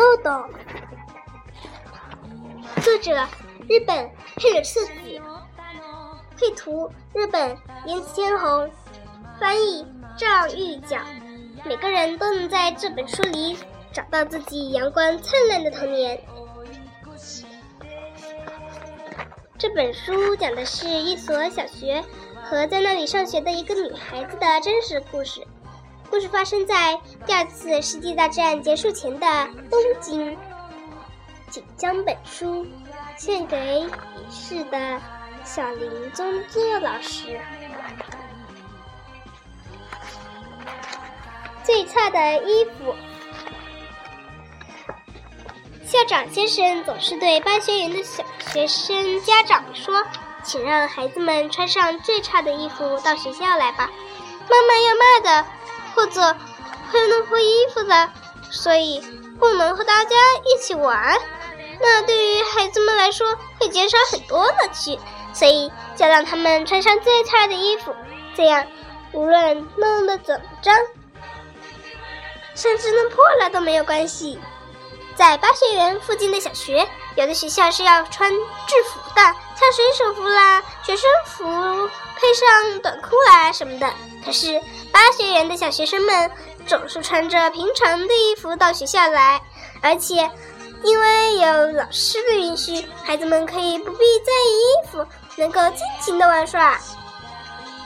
豆豆，作者日本配柳彻子，绘图日本岩崎千红，翻译赵玉角。每个人都能在这本书里找到自己阳光灿烂的童年。这本书讲的是一所小学和在那里上学的一个女孩子的真实故事。故事发生在第二次世界大战结束前的东京。请将本书献给已逝的小林宗作老师。最差的衣服。校长先生总是对班学员的小学生家长说：“请让孩子们穿上最差的衣服到学校来吧。”妈妈要骂的，或者会弄破衣服的，所以不能和大家一起玩。那对于孩子们来说会减少很多乐趣，所以就让他们穿上最差的衣服，这样无论弄得怎么脏，甚至弄破了都没有关系。在八学园附近的小学，有的学校是要穿制服的，像水手服啦、学生服，配上短裤啦什么的。可是八学园的小学生们总是穿着平常的衣服到学校来，而且。因为有老师的允许，孩子们可以不必在意衣服，能够尽情的玩耍。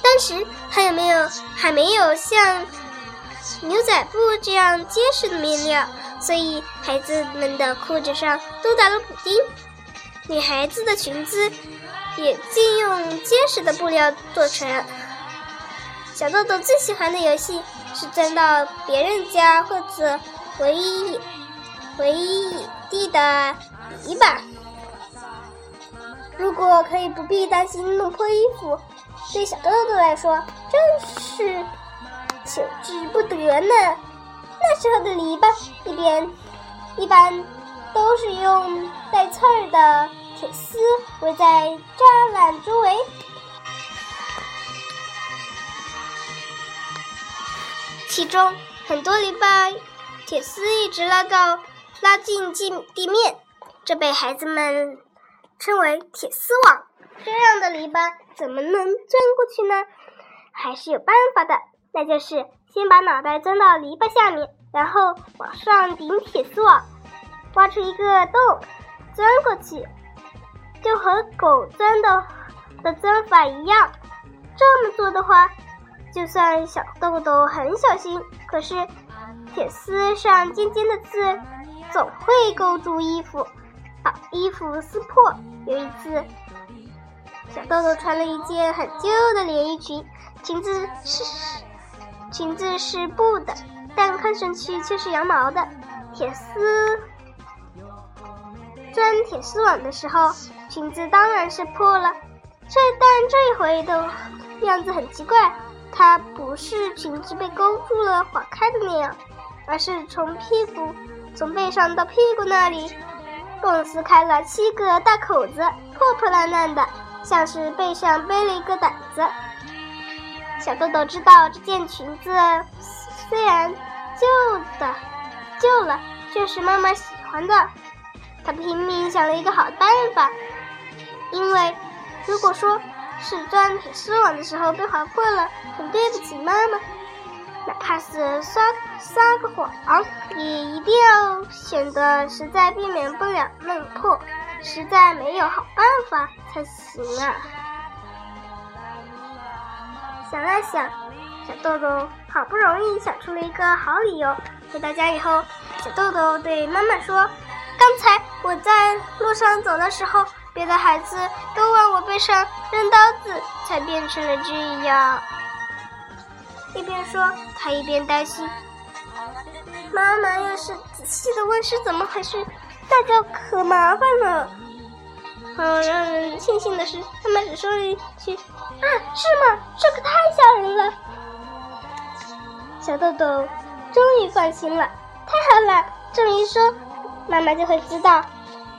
当时还有没有还没有像牛仔布这样结实的面料，所以孩子们的裤子上都打了补丁。女孩子的裙子也尽用结实的布料做成。小豆豆最喜欢的游戏是钻到别人家或者唯一唯一地的篱笆。如果可以不必担心弄破衣服，对小豆豆来说真是求之不得呢。那时候的篱笆一边一般都是用带刺儿的铁丝围在栅栏周围，其中很多篱笆铁丝一直拉到。拉近地地面，这被孩子们称为铁丝网。这样的篱笆怎么能钻过去呢？还是有办法的，那就是先把脑袋钻到篱笆下面，然后往上顶铁丝网，挖出一个洞，钻过去，就和狗钻的的钻法一样。这么做的话，就算小豆豆很小心，可是铁丝上尖尖的刺。总会勾住衣服，把衣服撕破。有一次，小豆豆穿了一件很旧的连衣裙，裙子是裙子是布的，但看上去却是羊毛的。铁丝钻铁丝网的时候，裙子当然是破了。这但这一回的样子很奇怪，它不是裙子被勾住了划开的那样，而是从屁股。从背上到屁股那里，共撕开了七个大口子，破破烂烂的，像是背上背了一个胆子。小豆豆知道这件裙子虽然旧的旧了，却是妈妈喜欢的。他拼命想了一个好办法，因为如果说是钻铁丝网的时候被划破了，很对不起妈妈。哪怕是撒撒个谎，也一定要显得实在避免不了弄破，实在没有好办法才行啊！想了想，小豆豆好不容易想出了一个好理由。回到家以后，小豆豆对妈妈说：“刚才我在路上走的时候，别的孩子都往我背上扔刀子，才变成了这样。”一边说，他一边担心：妈妈要是仔细的问是怎么回事，那就可麻烦了。好让人庆幸的是，他们只说了一句：“啊，是吗？这可太吓人了。”小豆豆终于放心了，太好了！这么一说，妈妈就会知道，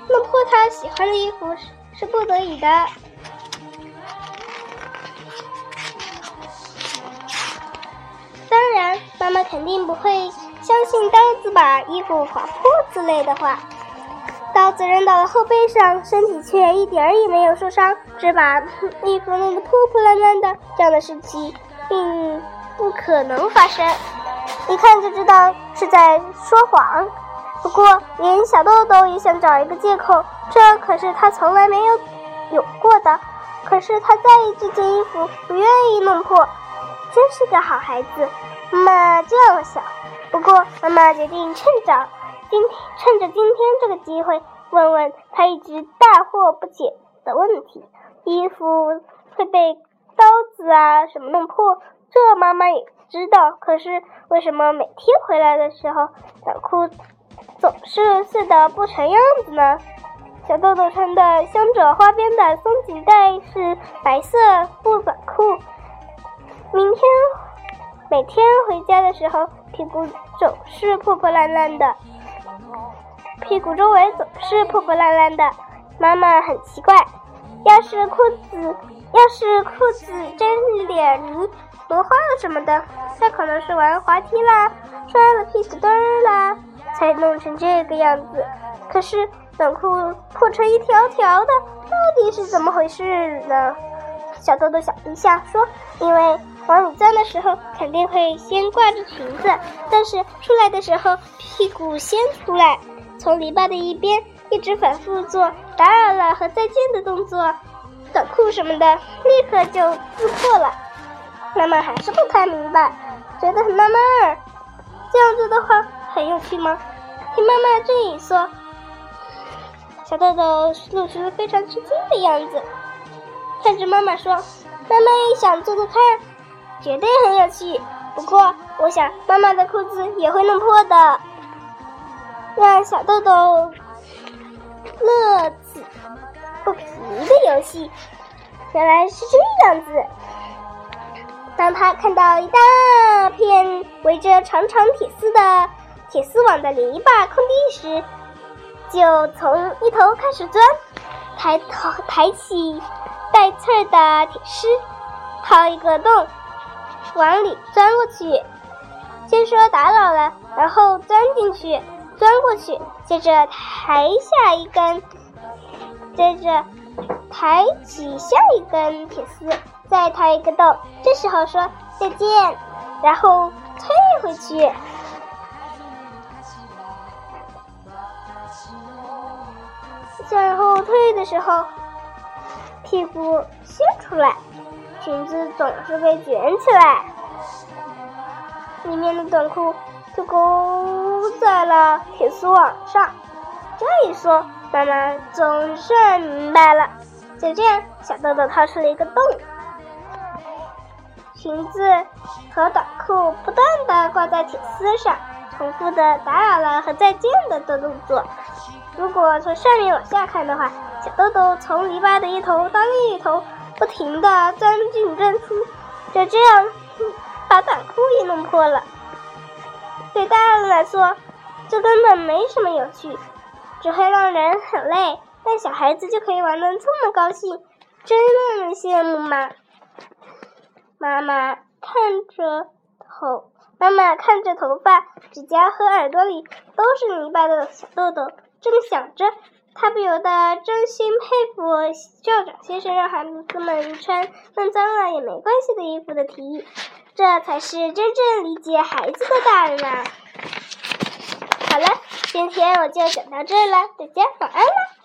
弄破他喜欢的衣服是不得已的。当然，妈妈肯定不会相信刀子把衣服划破之类的话。刀子扔到了后背上，身体却一点儿也没有受伤，只把 衣服弄得破破烂烂的。这样的事情并不可能发生，一看就知道是在说谎。不过，连小豆豆也想找一个借口，这可是他从来没有有过的。可是他在意这件衣服，不愿意弄破，真是个好孩子。妈妈这样想。不过，妈妈决定趁着今，趁着今天这个机会，问问他一直大惑不解的问题：衣服会被刀子啊什么弄破？这妈妈也知道。可是，为什么每天回来的时候，短裤？总是碎的不成样子呢。小豆豆穿的镶着花边的松紧带是白色布短裤。明天每天回家的时候，屁股总是破破烂烂的，屁股周围总是破破烂烂的。妈妈很奇怪，要是裤子要是裤子沾点泥、磨花了什么的，那可能是玩滑梯啦，摔了屁股墩儿啦。才弄成这个样子，可是短裤破成一条条的，到底是怎么回事呢？小豆豆想一下说：“因为往里钻的时候肯定会先挂着裙子，但是出来的时候屁股先出来，从篱笆的一边一直反复做打扰了和再见的动作，短裤什么的立刻就撕破了。”妈妈还是不太明白，觉得很纳闷儿。这样子的话。有趣吗？听妈妈这一说，小豆豆露出了非常吃惊的样子，看着妈妈说：“妈妈也想做做看，绝对很有趣。不过，我想妈妈的裤子也会弄破的。”让小豆豆乐此不疲的游戏，原来是这样子。当他看到一大片围着长长铁丝的。铁丝网的篱笆空地时，就从一头开始钻，抬头抬起带刺儿的铁丝，掏一个洞，往里钻过去。先说打扰了，然后钻进去，钻过去，接着抬下一根，接着抬起下一根铁丝，再掏一个洞。这时候说再见，然后退回去。向后退的时候，屁股先出来，裙子总是被卷起来，里面的短裤就勾在了铁丝网上。这一说，妈妈总算明白了。就这样，小豆豆掏出了一个洞，裙子和短裤不断的挂在铁丝上，重复的打扰了和再见的的动作。如果从上面往下看的话，小豆豆从篱笆的一头到另一头，不停地钻进钻出，就这样把短裤也弄破了。对大人来说，这根本没什么有趣，只会让人很累。但小孩子就可以玩得这么高兴，真让人羡慕吗？妈妈看着头，妈妈看着头发、指甲和耳朵里都是泥巴的小豆豆。正想着，他不由得真心佩服校长先生让孩子们穿弄脏了也没关系的衣服的提议。这才是真正理解孩子的大人啊！好了，今天我就讲到这了，大家晚安了。